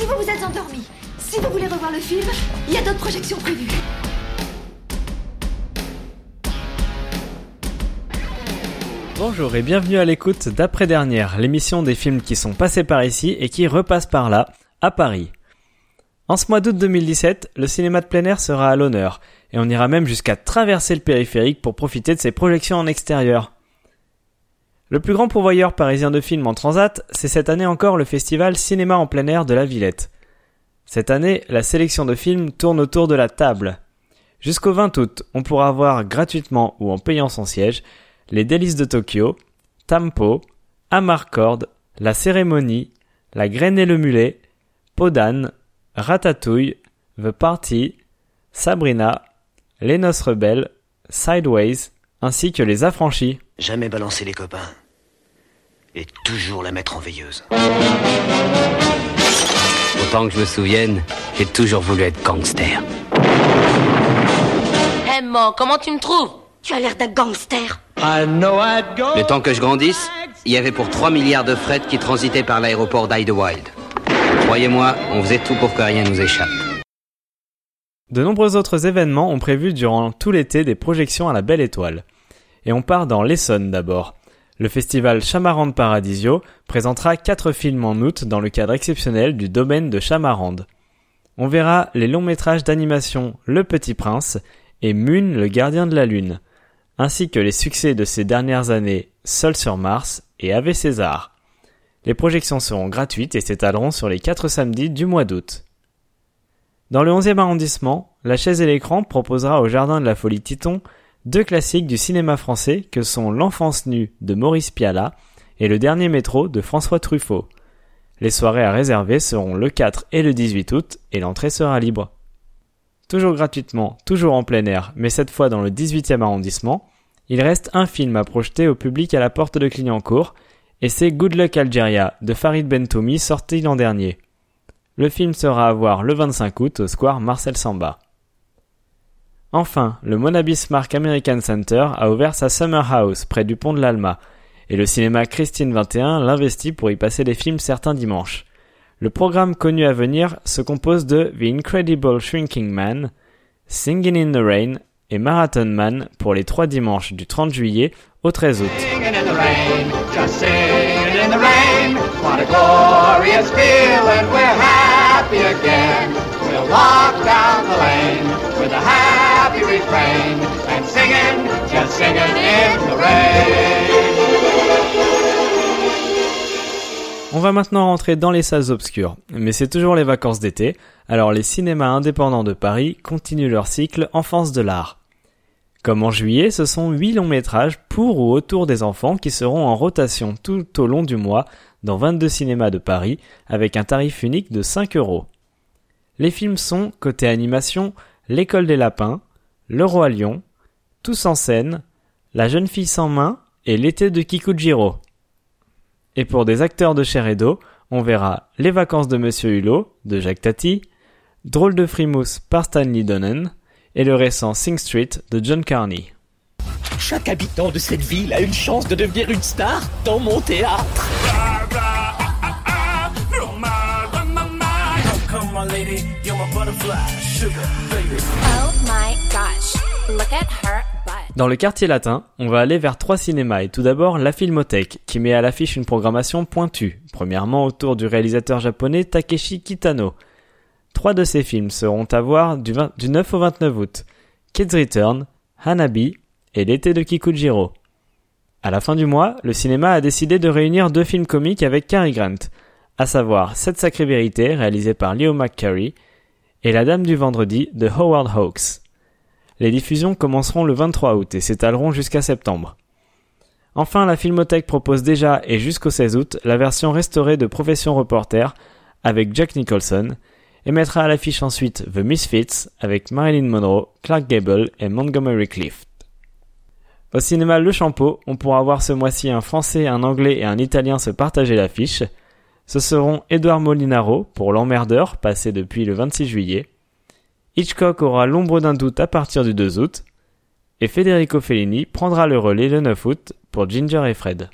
Si vous vous êtes endormi, si vous voulez revoir le film, il y a d'autres projections prévues. Bonjour et bienvenue à l'écoute d'après-dernière, l'émission des films qui sont passés par ici et qui repassent par là, à Paris. En ce mois d'août 2017, le cinéma de plein air sera à l'honneur, et on ira même jusqu'à traverser le périphérique pour profiter de ses projections en extérieur. Le plus grand pourvoyeur parisien de films en transat, c'est cette année encore le festival Cinéma en plein air de la Villette. Cette année, la sélection de films tourne autour de la table. Jusqu'au 20 août, on pourra voir gratuitement ou en payant son siège les délices de Tokyo, Tampo, Amarcord, La cérémonie, La graine et le mulet, Podane, Ratatouille, The Party, Sabrina, Les Noces Rebelles, Sideways, ainsi que Les Affranchis. Jamais balancer les copains. Et toujours la mettre en veilleuse. Autant que je me souvienne, j'ai toujours voulu être gangster. Hé, hey, comment tu me trouves? Tu as l'air d'un gangster. Le temps que je grandisse, il y avait pour 3 milliards de fret qui transitaient par l'aéroport d'Idlewild. Croyez-moi, on faisait tout pour que rien nous échappe. De nombreux autres événements ont prévu durant tout l'été des projections à la Belle Étoile. Et on part dans l'Essonne d'abord. Le festival Chamarande Paradisio présentera quatre films en août dans le cadre exceptionnel du domaine de Chamarande. On verra les longs métrages d'animation Le Petit Prince et Mune le gardien de la Lune, ainsi que les succès de ces dernières années Seul sur Mars et Ave César. Les projections seront gratuites et s'étaleront sur les quatre samedis du mois d'août. Dans le 11e arrondissement, la chaise et l'écran proposera au Jardin de la Folie Titon deux classiques du cinéma français que sont L'enfance nue de Maurice Pialat et Le dernier métro de François Truffaut. Les soirées à réserver seront le 4 et le 18 août et l'entrée sera libre. Toujours gratuitement, toujours en plein air, mais cette fois dans le 18e arrondissement, il reste un film à projeter au public à la porte de Clignancourt et c'est Good Luck Algeria de Farid Bentoumi sorti l'an dernier. Le film sera à voir le 25 août au square Marcel Samba. Enfin, le Mona Bismarck American Center a ouvert sa Summer House près du pont de l'Alma, et le cinéma Christine 21 l'investit pour y passer des films certains dimanches. Le programme connu à venir se compose de The Incredible Shrinking Man, Singing in the Rain et Marathon Man pour les trois dimanches du 30 juillet au 13 août. On va maintenant rentrer dans les salles obscures, mais c'est toujours les vacances d'été, alors les cinémas indépendants de Paris continuent leur cycle Enfance de l'art. Comme en juillet, ce sont huit longs métrages pour ou autour des enfants qui seront en rotation tout au long du mois dans 22 cinémas de Paris avec un tarif unique de 5 euros. Les films sont, côté animation, L'école des lapins, Le roi lion, Tous en scène, La jeune fille sans main et L'été de Kikujiro. Et pour des acteurs de chair et d'eau, on verra Les vacances de Monsieur Hulot de Jacques Tati, Drôle de frimousse par Stanley Donen et le récent Sing Street de John Carney. Chaque habitant de cette ville a une chance de devenir une star dans mon théâtre. Dans le quartier latin, on va aller vers trois cinémas et tout d'abord la Filmothèque qui met à l'affiche une programmation pointue, premièrement autour du réalisateur japonais Takeshi Kitano. Trois de ces films seront à voir du, 9 au 29 août. Kids Return, Hanabi et L'été de Kikujiro. À la fin du mois, le cinéma a décidé de réunir deux films comiques avec Cary Grant, à savoir Cette sacrée vérité réalisé par Leo McCarey et La Dame du vendredi de Howard Hawks. Les diffusions commenceront le 23 août et s'étaleront jusqu'à septembre. Enfin, la Filmothèque propose déjà et jusqu'au 16 août la version restaurée de Profession Reporter avec Jack Nicholson et mettra à l'affiche ensuite The Misfits avec Marilyn Monroe, Clark Gable et Montgomery Clift. Au cinéma Le Champeau, on pourra voir ce mois-ci un français, un anglais et un italien se partager l'affiche. Ce seront Edouard Molinaro pour L'Emmerdeur, passé depuis le 26 juillet. Hitchcock aura l'ombre d'un doute à partir du 2 août. Et Federico Fellini prendra le relais le 9 août pour Ginger et Fred.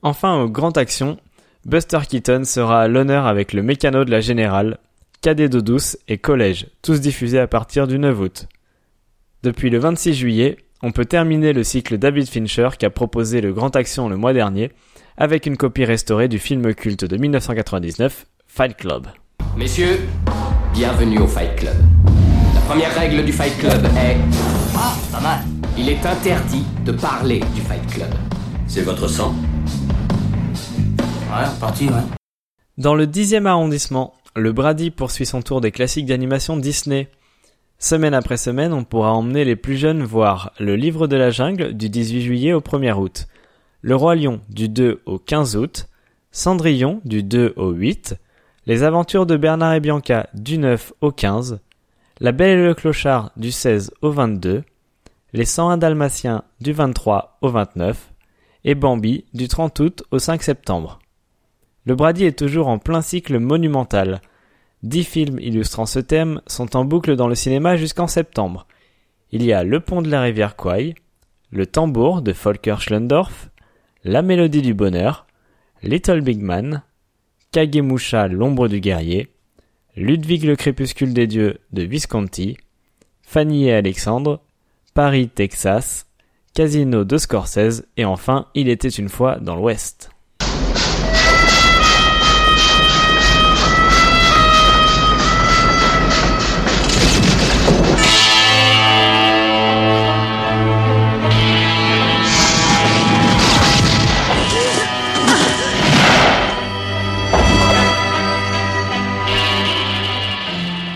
Enfin, au Grand Action, Buster Keaton sera à l'honneur avec le mécano de la Générale, Cadet d'eau douce et Collège, tous diffusés à partir du 9 août. Depuis le 26 juillet, on peut terminer le cycle David Fincher qui a proposé le Grand Action le mois dernier avec une copie restaurée du film culte de 1999, Fight Club. Messieurs, bienvenue au Fight Club. La première règle du Fight Club est... Ah, pas mal. Il est interdit de parler du Fight Club. C'est votre sang Ouais, parti, ouais. Dans le 10e arrondissement, le Brady poursuit son tour des classiques d'animation Disney. Semaine après semaine, on pourra emmener les plus jeunes voir Le Livre de la Jungle du 18 juillet au 1er août, Le Roi Lion du 2 au 15 août, Cendrillon du 2 au 8, Les Aventures de Bernard et Bianca du 9 au 15, La Belle et le Clochard du 16 au 22, Les 101 Dalmatiens du 23 au 29, et Bambi du 30 août au 5 septembre. Le Brady est toujours en plein cycle monumental. Dix films illustrant ce thème sont en boucle dans le cinéma jusqu'en septembre. Il y a Le pont de la rivière Kwai, Le tambour de Volker Schlendorf, La mélodie du bonheur, Little Big Man, Kagemusha l'ombre du guerrier, Ludwig le crépuscule des dieux de Visconti, Fanny et Alexandre, Paris, Texas, Casino de Scorsese et enfin Il était une fois dans l'Ouest.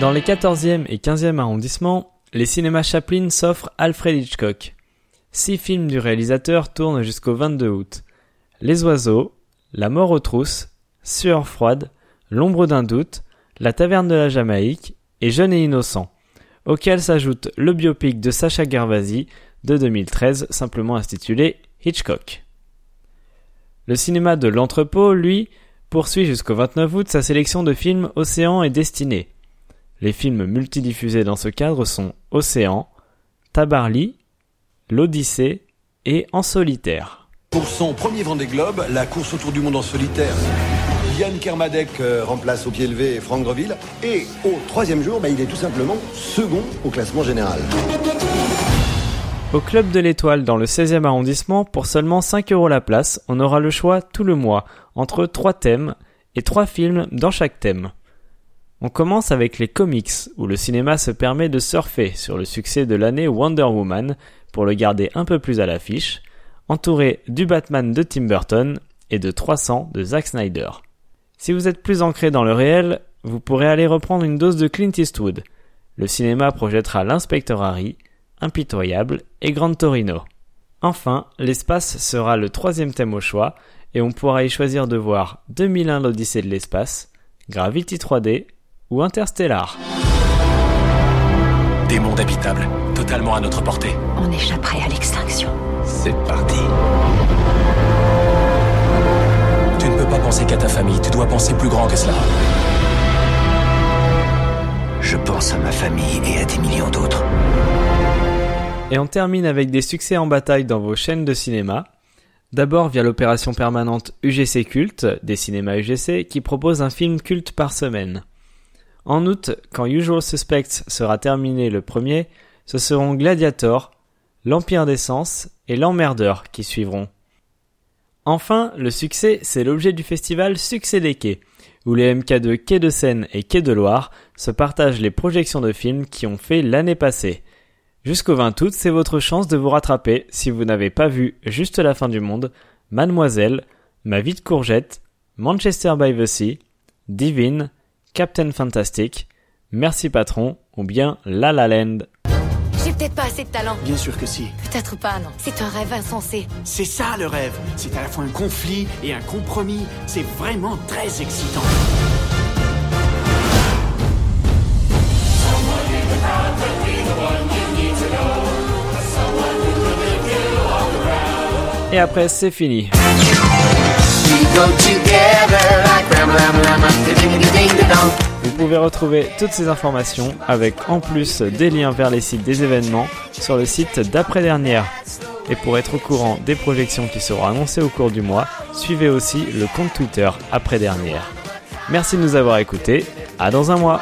Dans les 14e et 15e arrondissements, les cinémas Chaplin s'offrent Alfred Hitchcock. Six films du réalisateur tournent jusqu'au 22 août. Les oiseaux, La mort aux trousses, Sueur froide, L'ombre d'un doute, La taverne de la Jamaïque et Jeune et innocent, auquel s'ajoute le biopic de Sacha Gervasi de 2013 simplement intitulé Hitchcock. Le cinéma de l'entrepôt, lui, poursuit jusqu'au 29 août sa sélection de films Océan et Destinée. Les films multidiffusés dans ce cadre sont Océan, Tabarly, L'Odyssée et En solitaire. Pour son premier Vendée Globe, la course autour du monde en solitaire, Yann Kermadec euh, remplace au pied levé Franck Greville. Et au troisième jour, bah, il est tout simplement second au classement général. Au Club de l'Étoile dans le 16e arrondissement, pour seulement 5 euros la place, on aura le choix tout le mois entre 3 thèmes et 3 films dans chaque thème. On commence avec les comics, où le cinéma se permet de surfer sur le succès de l'année Wonder Woman pour le garder un peu plus à l'affiche, entouré du Batman de Tim Burton et de 300 de Zack Snyder. Si vous êtes plus ancré dans le réel, vous pourrez aller reprendre une dose de Clint Eastwood. Le cinéma projettera l'inspecteur Harry, Impitoyable et Grand Torino. Enfin, l'espace sera le troisième thème au choix, et on pourra y choisir de voir 2001 l'Odyssée de l'espace, Gravity 3D ou Interstellar. Des mondes habitables, totalement à notre portée. On échapperait à l'extinction. C'est parti. Tu ne peux pas penser qu'à ta famille, tu dois penser plus grand que cela. Je pense à ma famille et à des millions d'autres. Et on termine avec des succès en bataille dans vos chaînes de cinéma. D'abord via l'opération permanente UGC Culte des cinémas UGC qui propose un film culte par semaine. En août, quand Usual Suspects sera terminé le premier, ce seront Gladiator, L'Empire des Sens et L'Emmerdeur qui suivront. Enfin, le succès, c'est l'objet du festival Succès des Quais, où les MK2 Quai de Seine et Quai de Loire se partagent les projections de films qui ont fait l'année passée. Jusqu'au 20 août, c'est votre chance de vous rattraper si vous n'avez pas vu Juste la fin du monde, Mademoiselle, Ma vie courgette, Manchester by the Sea, Divine, Captain Fantastic, Merci Patron ou bien La La Land. J'ai peut-être pas assez de talent. Bien sûr que si. Peut-être pas, non. C'est un rêve insensé. C'est ça le rêve. C'est à la fois un conflit et un compromis. C'est vraiment très excitant. Et après, c'est fini. Vous pouvez retrouver toutes ces informations avec en plus des liens vers les sites des événements sur le site d'après-dernière. Et pour être au courant des projections qui seront annoncées au cours du mois, suivez aussi le compte Twitter après-dernière. Merci de nous avoir écoutés, à dans un mois.